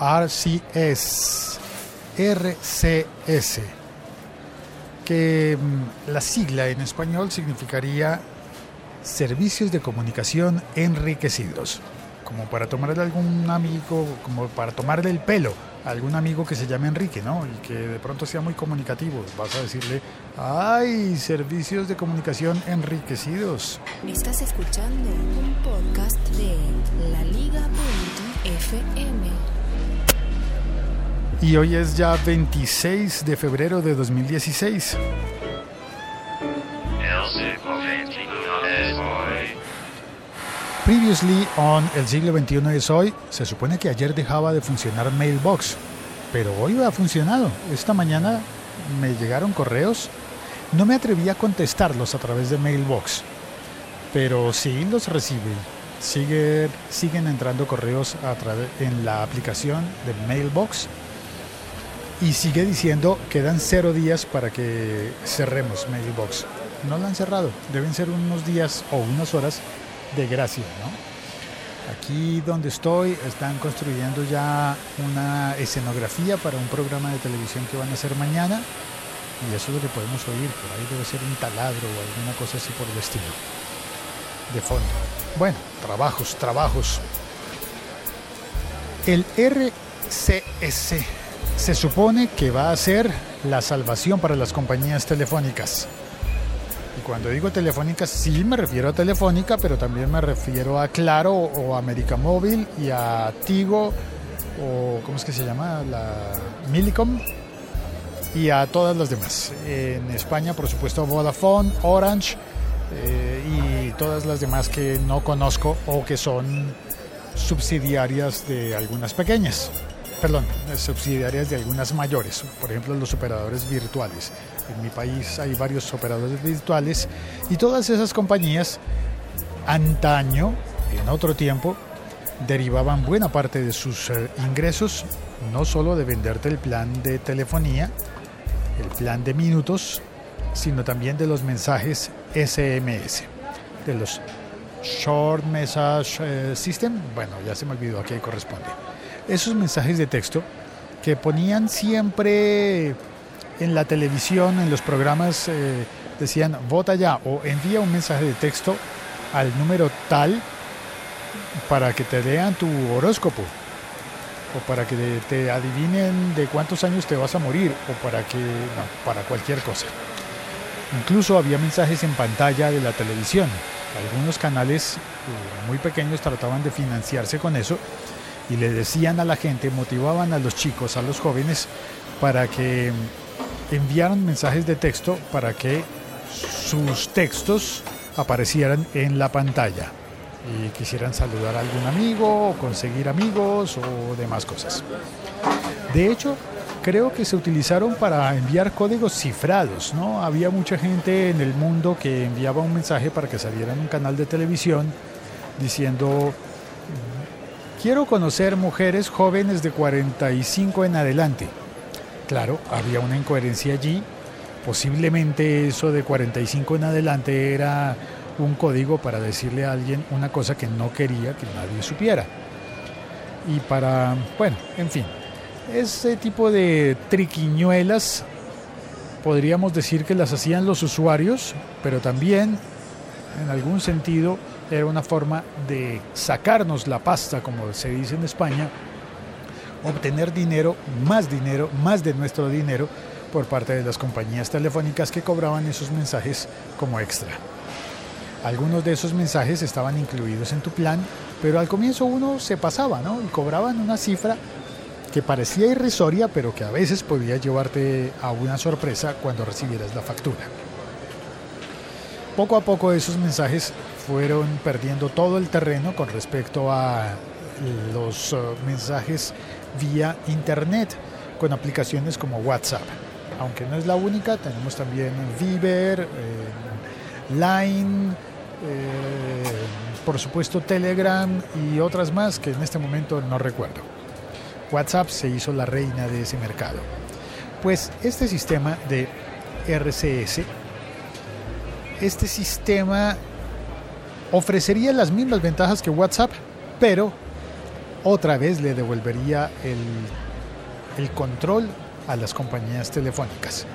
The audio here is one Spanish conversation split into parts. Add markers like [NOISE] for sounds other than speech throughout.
RCS, RCS, que mm, la sigla en español significaría Servicios de Comunicación Enriquecidos, como para tomarle algún amigo, como para tomarle el pelo a algún amigo que se llame Enrique, ¿no? Y que de pronto sea muy comunicativo. Vas a decirle, ¡ay! Servicios de comunicación enriquecidos. Estás escuchando un podcast de laliga.fm. Y hoy es ya 26 de febrero de 2016. Previously on El siglo XXI es hoy, se supone que ayer dejaba de funcionar Mailbox, pero hoy ha funcionado. Esta mañana me llegaron correos, no me atreví a contestarlos a través de Mailbox, pero sí los recibí. Sigue, siguen entrando correos en la aplicación de Mailbox y sigue diciendo quedan cero días para que cerremos Mailbox. No lo han cerrado, deben ser unos días o unas horas de gracia, ¿no? Aquí donde estoy están construyendo ya una escenografía para un programa de televisión que van a hacer mañana y eso es lo que podemos oír, por ahí debe ser un taladro o alguna cosa así por el estilo, de fondo. Bueno, trabajos, trabajos. El RCS se supone que va a ser la salvación para las compañías telefónicas. Y cuando digo telefónica, sí me refiero a Telefónica, pero también me refiero a Claro o América Móvil y a Tigo o ¿cómo es que se llama? La Milicom y a todas las demás. En España, por supuesto, Vodafone, Orange eh, y todas las demás que no conozco o que son subsidiarias de algunas pequeñas perdón, subsidiarias de algunas mayores, por ejemplo los operadores virtuales. En mi país hay varios operadores virtuales y todas esas compañías antaño, en otro tiempo, derivaban buena parte de sus eh, ingresos no solo de venderte el plan de telefonía, el plan de minutos, sino también de los mensajes SMS, de los Short Message eh, System, bueno, ya se me olvidó a qué corresponde esos mensajes de texto que ponían siempre en la televisión, en los programas, eh, decían vota ya o envía un mensaje de texto al número tal para que te lean tu horóscopo o para que te adivinen de cuántos años te vas a morir o para que para cualquier cosa. Incluso había mensajes en pantalla de la televisión. Algunos canales eh, muy pequeños trataban de financiarse con eso y le decían a la gente, motivaban a los chicos, a los jóvenes, para que enviaran mensajes de texto para que sus textos aparecieran en la pantalla y quisieran saludar a algún amigo o conseguir amigos o demás cosas. De hecho, creo que se utilizaron para enviar códigos cifrados, ¿no? Había mucha gente en el mundo que enviaba un mensaje para que saliera en un canal de televisión diciendo Quiero conocer mujeres jóvenes de 45 en adelante. Claro, había una incoherencia allí. Posiblemente eso de 45 en adelante era un código para decirle a alguien una cosa que no quería que nadie supiera. Y para, bueno, en fin, ese tipo de triquiñuelas podríamos decir que las hacían los usuarios, pero también en algún sentido era una forma de sacarnos la pasta, como se dice en España, obtener dinero, más dinero, más de nuestro dinero por parte de las compañías telefónicas que cobraban esos mensajes como extra. Algunos de esos mensajes estaban incluidos en tu plan, pero al comienzo uno se pasaba, ¿no? Y cobraban una cifra que parecía irrisoria, pero que a veces podía llevarte a una sorpresa cuando recibieras la factura. Poco a poco esos mensajes fueron perdiendo todo el terreno con respecto a los uh, mensajes vía internet con aplicaciones como WhatsApp. Aunque no es la única, tenemos también Viber, eh, Line, eh, por supuesto Telegram y otras más que en este momento no recuerdo. WhatsApp se hizo la reina de ese mercado. Pues este sistema de RCS, este sistema ofrecería las mismas ventajas que WhatsApp, pero otra vez le devolvería el, el control a las compañías telefónicas,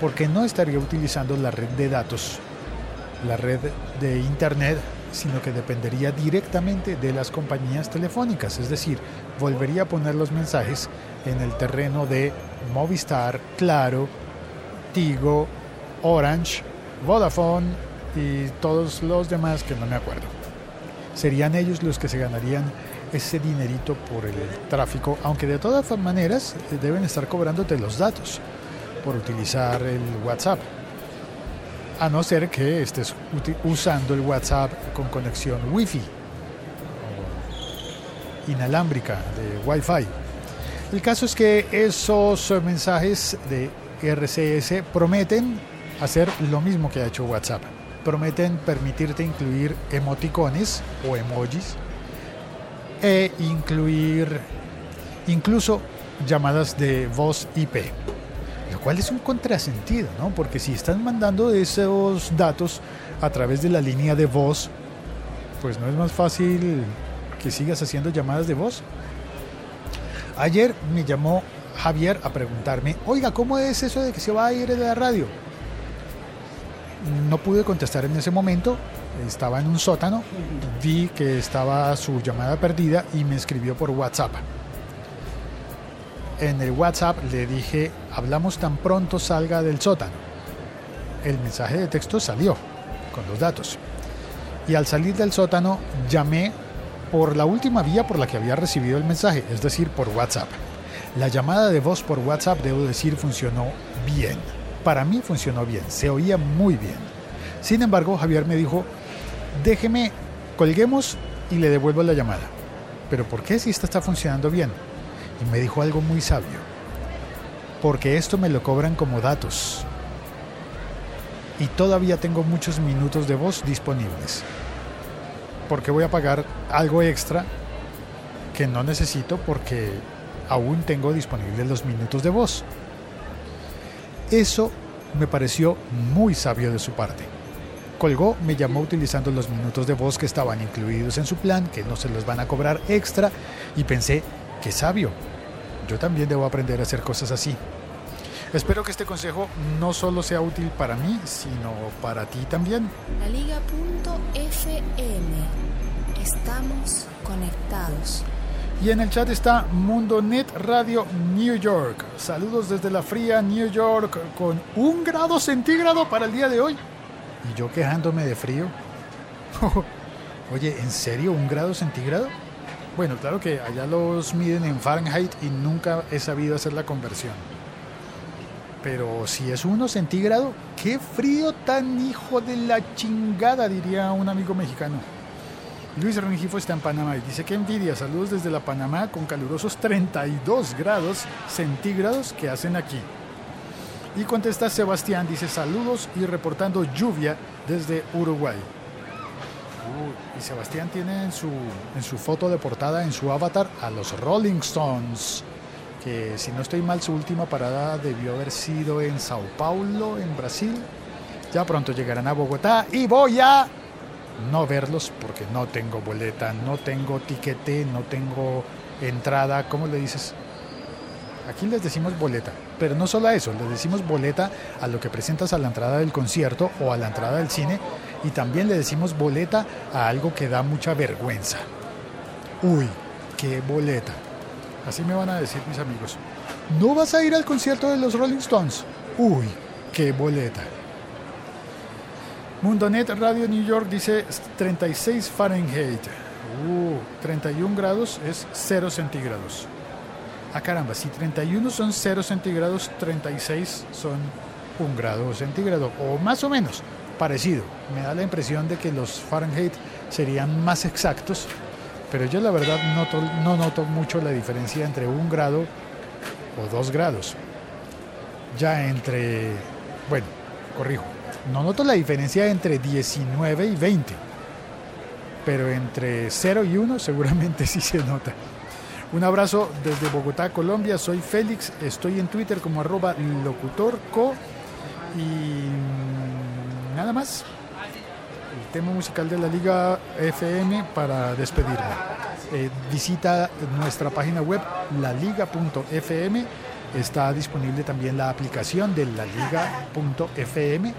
porque no estaría utilizando la red de datos, la red de Internet, sino que dependería directamente de las compañías telefónicas, es decir, volvería a poner los mensajes en el terreno de Movistar, Claro, Tigo, Orange, Vodafone y todos los demás que no me acuerdo. Serían ellos los que se ganarían ese dinerito por el tráfico, aunque de todas maneras deben estar cobrándote los datos por utilizar el WhatsApp. A no ser que estés usando el WhatsApp con conexión Wi-Fi inalámbrica de Wi-Fi. El caso es que esos mensajes de RCS prometen hacer lo mismo que ha hecho WhatsApp. Prometen permitirte incluir emoticones o emojis e incluir incluso llamadas de voz IP. Lo cual es un contrasentido, ¿no? Porque si están mandando esos datos a través de la línea de voz, pues no es más fácil que sigas haciendo llamadas de voz. Ayer me llamó Javier a preguntarme, oiga, ¿cómo es eso de que se va a ir de la radio? No pude contestar en ese momento, estaba en un sótano, vi que estaba su llamada perdida y me escribió por WhatsApp. En el WhatsApp le dije, hablamos tan pronto salga del sótano. El mensaje de texto salió con los datos. Y al salir del sótano llamé por la última vía por la que había recibido el mensaje, es decir, por WhatsApp. La llamada de voz por WhatsApp, debo decir, funcionó bien. Para mí funcionó bien, se oía muy bien. Sin embargo, Javier me dijo, déjeme, colguemos y le devuelvo la llamada. Pero ¿por qué si esta está funcionando bien? Y me dijo algo muy sabio. Porque esto me lo cobran como datos. Y todavía tengo muchos minutos de voz disponibles. Porque voy a pagar algo extra que no necesito porque aún tengo disponibles los minutos de voz. Eso me pareció muy sabio de su parte. Colgó, me llamó utilizando los minutos de voz que estaban incluidos en su plan, que no se los van a cobrar extra, y pensé, qué sabio. Yo también debo aprender a hacer cosas así. Espero que este consejo no solo sea útil para mí, sino para ti también. La Liga.fm. Estamos conectados. Y en el chat está Mundonet Radio New York. Saludos desde la fría New York con un grado centígrado para el día de hoy. Y yo quejándome de frío. [LAUGHS] Oye, ¿en serio un grado centígrado? Bueno, claro que allá los miden en Fahrenheit y nunca he sabido hacer la conversión. Pero si es uno centígrado, qué frío tan hijo de la chingada, diría un amigo mexicano. Luis Rengifo está en Panamá y dice que envidia. Saludos desde la Panamá con calurosos 32 grados centígrados que hacen aquí. Y contesta Sebastián, dice saludos y reportando lluvia desde Uruguay. Y Sebastián tiene en su, en su foto de portada, en su avatar, a los Rolling Stones. Que si no estoy mal, su última parada debió haber sido en Sao Paulo, en Brasil. Ya pronto llegarán a Bogotá y voy a no verlos porque no tengo boleta, no tengo tiquete, no tengo entrada. ¿Cómo le dices? Aquí les decimos boleta, pero no solo a eso, les decimos boleta a lo que presentas a la entrada del concierto o a la entrada del cine y también le decimos boleta a algo que da mucha vergüenza. Uy, qué boleta. Así me van a decir mis amigos. ¿No vas a ir al concierto de los Rolling Stones? Uy, qué boleta. Mundonet Radio New York dice 36 Fahrenheit. Uh, 31 grados es 0 centígrados. Ah, caramba, si 31 son 0 centígrados, 36 son 1 grado centígrado, o más o menos, parecido. Me da la impresión de que los Fahrenheit serían más exactos, pero yo la verdad no noto mucho la diferencia entre 1 grado o 2 grados. Ya entre, bueno, corrijo, no noto la diferencia entre 19 y 20, pero entre 0 y 1 seguramente [LAUGHS] sí se nota. Un abrazo desde Bogotá, Colombia. Soy Félix, estoy en Twitter como arroba locutorco y nada más. El tema musical de la Liga FM para despedirme. eh, visita nuestra página web laliga.fm. Está disponible también la aplicación de laliga.fm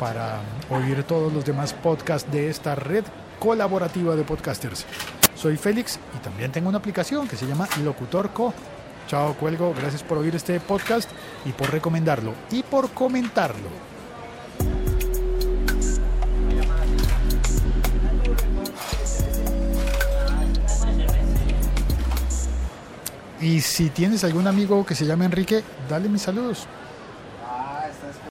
para oír todos los demás podcasts de esta red colaborativa de podcasters. Soy Félix y también tengo una aplicación que se llama Locutor Co. Chao, cuelgo. Gracias por oír este podcast y por recomendarlo y por comentarlo. Y si tienes algún amigo que se llame Enrique, dale mis saludos.